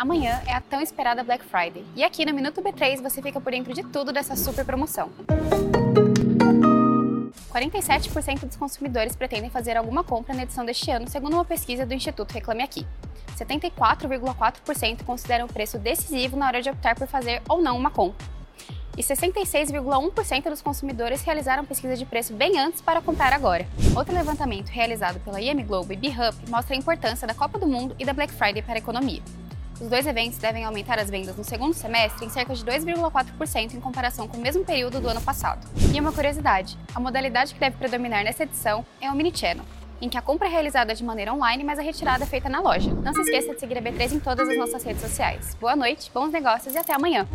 Amanhã é a tão esperada Black Friday e aqui no Minuto B3 você fica por dentro de tudo dessa super promoção. 47% dos consumidores pretendem fazer alguma compra na edição deste ano, segundo uma pesquisa do Instituto Reclame Aqui. 74,4% consideram o preço decisivo na hora de optar por fazer ou não uma compra. E 66,1% dos consumidores realizaram pesquisa de preço bem antes para comprar agora. Outro levantamento realizado pela IM Globo e BHUP mostra a importância da Copa do Mundo e da Black Friday para a economia. Os dois eventos devem aumentar as vendas no segundo semestre em cerca de 2,4% em comparação com o mesmo período do ano passado. E uma curiosidade: a modalidade que deve predominar nessa edição é o Mini Channel, em que a compra é realizada de maneira online, mas a retirada é feita na loja. Não se esqueça de seguir a B3 em todas as nossas redes sociais. Boa noite, bons negócios e até amanhã!